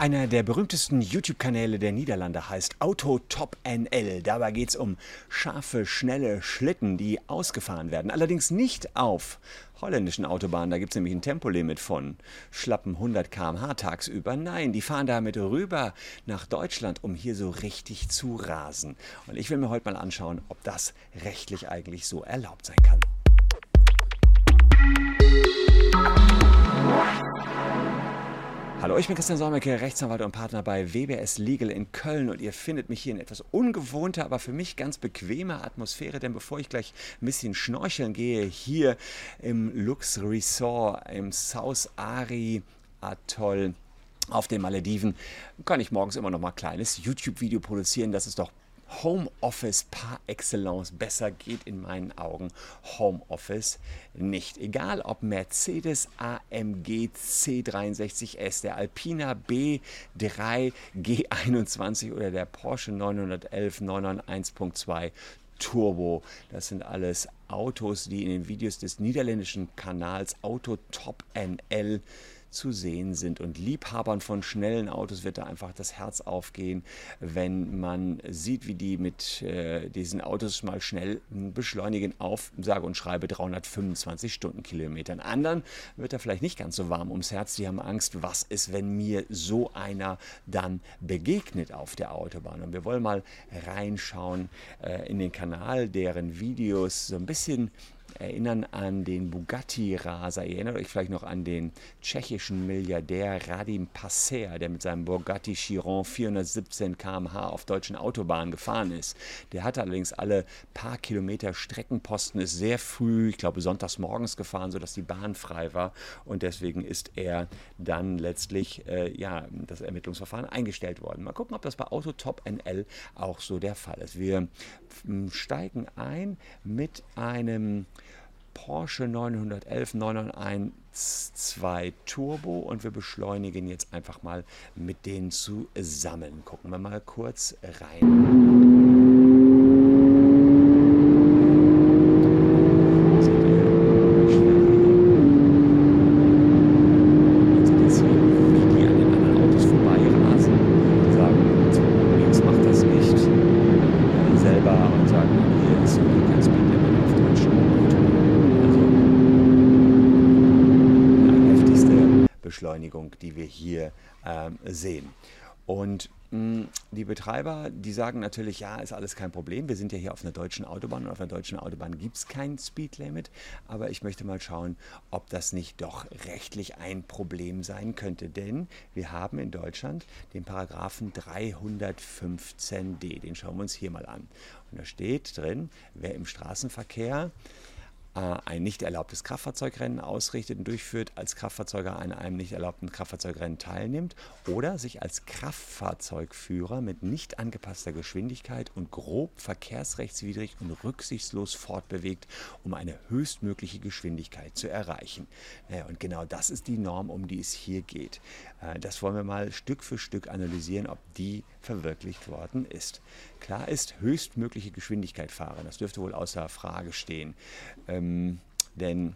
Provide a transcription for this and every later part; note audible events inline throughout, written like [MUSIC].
Einer der berühmtesten YouTube-Kanäle der Niederlande heißt Auto Top NL. Dabei geht es um scharfe, schnelle Schlitten, die ausgefahren werden. Allerdings nicht auf holländischen Autobahnen. Da gibt es nämlich ein Tempolimit von schlappen 100 km/h tagsüber. Nein, die fahren damit rüber nach Deutschland, um hier so richtig zu rasen. Und ich will mir heute mal anschauen, ob das rechtlich eigentlich so erlaubt sein kann. Hallo, ich bin Christian Solmecke, Rechtsanwalt und Partner bei WBS Legal in Köln und ihr findet mich hier in etwas ungewohnter, aber für mich ganz bequemer Atmosphäre, denn bevor ich gleich ein bisschen schnorcheln gehe, hier im Lux Resort im South Ari Atoll auf den Malediven, kann ich morgens immer noch mal ein kleines YouTube-Video produzieren, das ist doch Homeoffice par excellence. Besser geht in meinen Augen Homeoffice nicht. Egal ob Mercedes AMG C63S, der Alpina B3 G21 oder der Porsche 911 991.2 Turbo. Das sind alles Autos, die in den Videos des niederländischen Kanals Auto Top NL zu sehen sind. Und Liebhabern von schnellen Autos wird da einfach das Herz aufgehen, wenn man sieht, wie die mit äh, diesen Autos mal schnell beschleunigen auf, sage und schreibe, 325 Stundenkilometern. Anderen wird da vielleicht nicht ganz so warm ums Herz. Die haben Angst, was ist, wenn mir so einer dann begegnet auf der Autobahn. Und wir wollen mal reinschauen äh, in den Kanal, deren Videos so ein bisschen erinnern an den Bugatti-Raser. Ihr erinnert euch vielleicht noch an den tschechischen Milliardär Radim Passer, der mit seinem Bugatti Chiron 417 km/h auf deutschen Autobahnen gefahren ist. Der hatte allerdings alle paar Kilometer Streckenposten, ist sehr früh, ich glaube sonntags morgens gefahren, sodass die Bahn frei war und deswegen ist er dann letztlich äh, ja, das Ermittlungsverfahren eingestellt worden. Mal gucken, ob das bei Autotop NL auch so der Fall ist. Wir steigen ein mit einem Porsche 911 912 Turbo und wir beschleunigen jetzt einfach mal mit denen zusammen. Gucken wir mal kurz rein. Beschleunigung, die wir hier ähm, sehen. Und mh, die Betreiber, die sagen natürlich, ja, ist alles kein Problem. Wir sind ja hier auf einer deutschen Autobahn und auf einer deutschen Autobahn gibt es kein Speedlimit. Aber ich möchte mal schauen, ob das nicht doch rechtlich ein Problem sein könnte. Denn wir haben in Deutschland den Paragraphen 315d. Den schauen wir uns hier mal an. Und da steht drin, wer im Straßenverkehr ein nicht erlaubtes Kraftfahrzeugrennen ausrichtet und durchführt, als Kraftfahrzeuger an einem nicht erlaubten Kraftfahrzeugrennen teilnimmt oder sich als Kraftfahrzeugführer mit nicht angepasster Geschwindigkeit und grob verkehrsrechtswidrig und rücksichtslos fortbewegt, um eine höchstmögliche Geschwindigkeit zu erreichen. Naja, und genau das ist die Norm, um die es hier geht. Äh, das wollen wir mal Stück für Stück analysieren, ob die verwirklicht worden ist. Klar ist, höchstmögliche Geschwindigkeit fahren, das dürfte wohl außer Frage stehen. Ähm, denn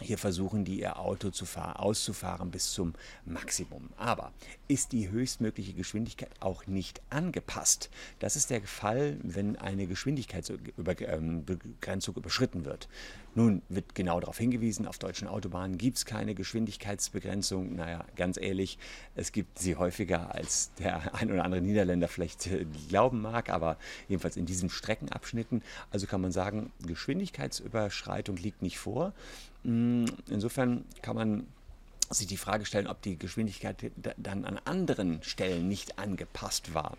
hier versuchen die ihr Auto zu fahren, auszufahren bis zum Maximum. Aber ist die höchstmögliche Geschwindigkeit auch nicht angepasst? Das ist der Fall, wenn eine Geschwindigkeitsbegrenzung ähm, überschritten wird. Nun wird genau darauf hingewiesen, auf deutschen Autobahnen gibt es keine Geschwindigkeitsbegrenzung. Naja, ganz ehrlich, es gibt sie häufiger, als der ein oder andere Niederländer vielleicht äh, glauben mag, aber jedenfalls in diesen Streckenabschnitten. Also kann man sagen, Geschwindigkeitsüberschreitung liegt nicht vor. Mm, insofern kann man sich die Frage stellen, ob die Geschwindigkeit dann an anderen Stellen nicht angepasst war.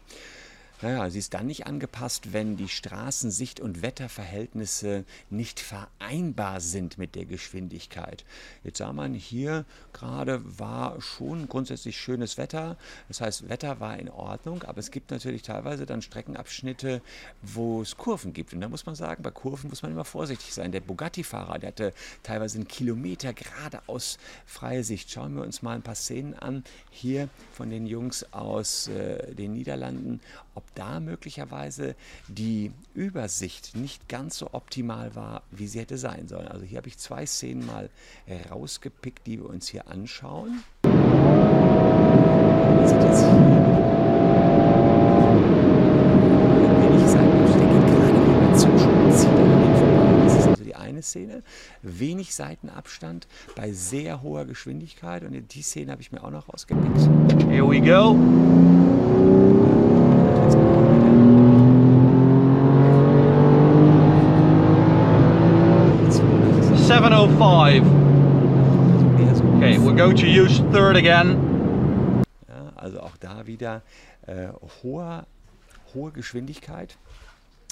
Naja, sie ist dann nicht angepasst, wenn die Straßensicht- und Wetterverhältnisse nicht vereinbar sind mit der Geschwindigkeit. Jetzt sah man hier gerade war schon grundsätzlich schönes Wetter. Das heißt, Wetter war in Ordnung, aber es gibt natürlich teilweise dann Streckenabschnitte, wo es Kurven gibt. Und da muss man sagen, bei Kurven muss man immer vorsichtig sein. Der Bugatti-Fahrer, der hatte teilweise einen Kilometer geradeaus freie Sicht. Schauen wir uns mal ein paar Szenen an, hier von den Jungs aus äh, den Niederlanden, ob da möglicherweise die Übersicht nicht ganz so optimal war, wie sie hätte sein sollen. Also hier habe ich zwei Szenen mal rausgepickt, die wir uns hier anschauen. Wir sind jetzt hier also Szene. Wenig Seitenabstand bei sehr hoher Geschwindigkeit. Und die Szene habe ich mir auch noch rausgepickt. Here we go. Five. Okay, we're going to use third again. Ja, also auch da wieder äh, hohe, hohe Geschwindigkeit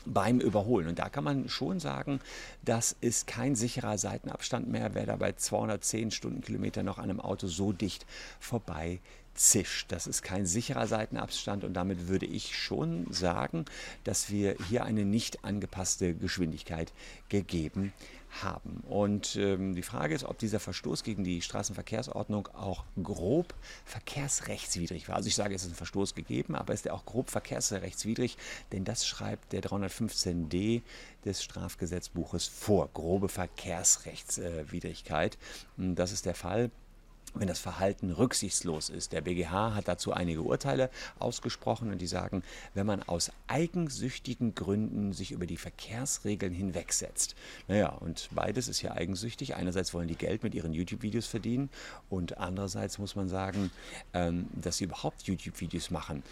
beim Überholen. Und da kann man schon sagen, das ist kein sicherer Seitenabstand mehr, wer da bei 210 Stundenkilometer noch an einem Auto so dicht vorbei zischt. Das ist kein sicherer Seitenabstand und damit würde ich schon sagen, dass wir hier eine nicht angepasste Geschwindigkeit gegeben haben. Und ähm, die Frage ist, ob dieser Verstoß gegen die Straßenverkehrsordnung auch grob verkehrsrechtswidrig war. Also ich sage, es ist ein Verstoß gegeben, aber ist er auch grob verkehrsrechtswidrig? Denn das schreibt der 315d des Strafgesetzbuches vor. Grobe Verkehrsrechtswidrigkeit. Das ist der Fall wenn das Verhalten rücksichtslos ist. Der BGH hat dazu einige Urteile ausgesprochen und die sagen, wenn man aus eigensüchtigen Gründen sich über die Verkehrsregeln hinwegsetzt. Naja, und beides ist ja eigensüchtig. Einerseits wollen die Geld mit ihren YouTube-Videos verdienen und andererseits muss man sagen, ähm, dass sie überhaupt YouTube-Videos machen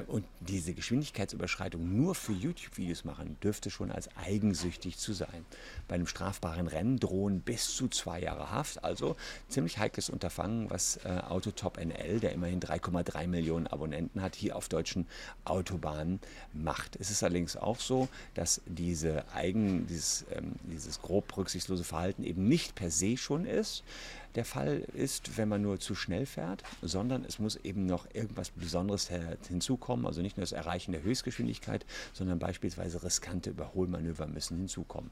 und diese Geschwindigkeitsüberschreitung nur für YouTube-Videos machen, dürfte schon als eigensüchtig zu sein. Bei einem strafbaren Rennen drohen bis zu zwei Jahre Haft, also ziemlich heikles Unterfangen, was äh, Autotop NL, der immerhin 3,3 Millionen Abonnenten hat, hier auf deutschen Autobahnen macht. Es ist allerdings auch so, dass diese eigen, dieses, ähm, dieses grob rücksichtslose Verhalten eben nicht per se schon ist der Fall ist, wenn man nur zu schnell fährt, sondern es muss eben noch irgendwas Besonderes hinzukommen. Also nicht nur das Erreichen der Höchstgeschwindigkeit, sondern beispielsweise riskante Überholmanöver müssen hinzukommen.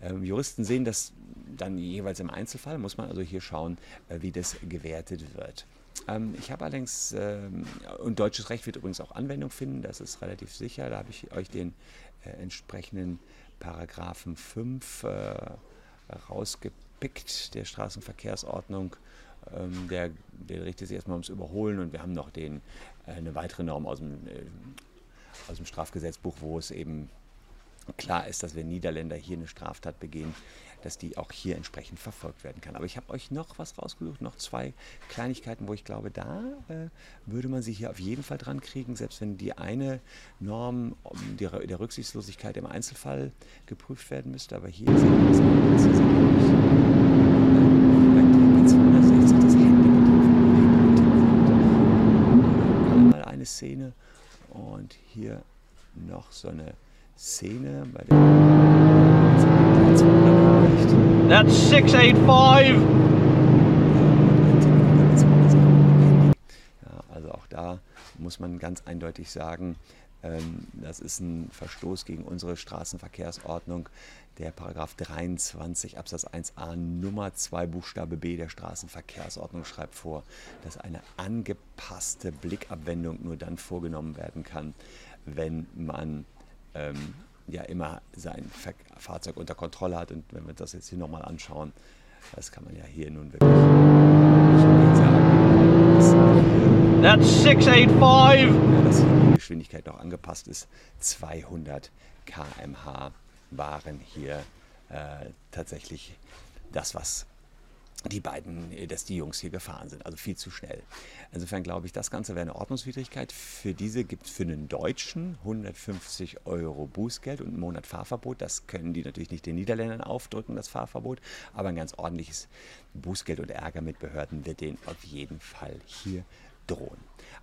Ähm, Juristen sehen das dann jeweils im Einzelfall, muss man also hier schauen, äh, wie das gewertet wird. Ähm, ich habe allerdings, ähm, und deutsches Recht wird übrigens auch Anwendung finden, das ist relativ sicher, da habe ich euch den äh, entsprechenden Paragraphen 5 äh, rausgepickt gepickt, der Straßenverkehrsordnung. Ähm, der, der, richtet sich erstmal ums Überholen und wir haben noch den, äh, eine weitere Norm aus dem, äh, aus dem Strafgesetzbuch, wo es eben klar ist, dass wenn Niederländer hier eine Straftat begehen, dass die auch hier entsprechend verfolgt werden kann. Aber ich habe euch noch was rausgesucht, noch zwei Kleinigkeiten, wo ich glaube, da äh, würde man sie hier auf jeden Fall dran kriegen, selbst wenn die eine Norm der, der Rücksichtslosigkeit im Einzelfall geprüft werden müsste. Aber hier sehen wir das Einmal eine Szene und hier noch so eine Szene bei der That's 685. Ja, also auch da muss man ganz eindeutig sagen, das ist ein Verstoß gegen unsere Straßenverkehrsordnung. Der Paragraph 23 Absatz 1a Nummer 2 Buchstabe B der Straßenverkehrsordnung schreibt vor, dass eine angepasste Blickabwendung nur dann vorgenommen werden kann, wenn man ähm, ja immer sein Fahrzeug unter Kontrolle hat. Und wenn wir das jetzt hier nochmal anschauen, das kann man ja hier nun wirklich sagen. That's 685! Ja, dass die Geschwindigkeit noch angepasst ist. 200 km/h waren hier äh, tatsächlich das, was die beiden, äh, dass die Jungs hier gefahren sind. Also viel zu schnell. Insofern glaube ich, das Ganze wäre eine Ordnungswidrigkeit. Für diese gibt es für einen Deutschen 150 Euro Bußgeld und einen Monat Fahrverbot. Das können die natürlich nicht den Niederländern aufdrücken, das Fahrverbot. Aber ein ganz ordentliches Bußgeld und Ärger mit Behörden wird denen auf jeden Fall hier drohen.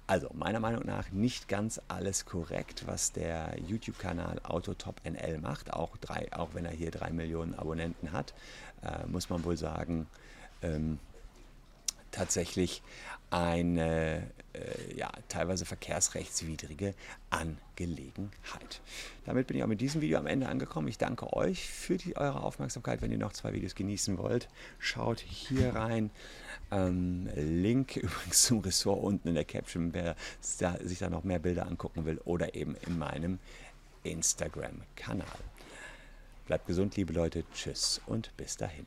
Also meiner Meinung nach nicht ganz alles korrekt, was der YouTube-Kanal Autotop NL macht. Auch, drei, auch wenn er hier drei Millionen Abonnenten hat, äh, muss man wohl sagen, ähm, tatsächlich eine äh, ja, teilweise verkehrsrechtswidrige Angelegenheit. Damit bin ich auch mit diesem Video am Ende angekommen. Ich danke euch für die, eure Aufmerksamkeit. Wenn ihr noch zwei Videos genießen wollt, schaut hier rein. Ähm, Link [LAUGHS] übrigens zum Ressort unten in der Caption, wer da, sich da noch mehr Bilder angucken will oder eben in meinem Instagram-Kanal. Bleibt gesund, liebe Leute. Tschüss und bis dahin.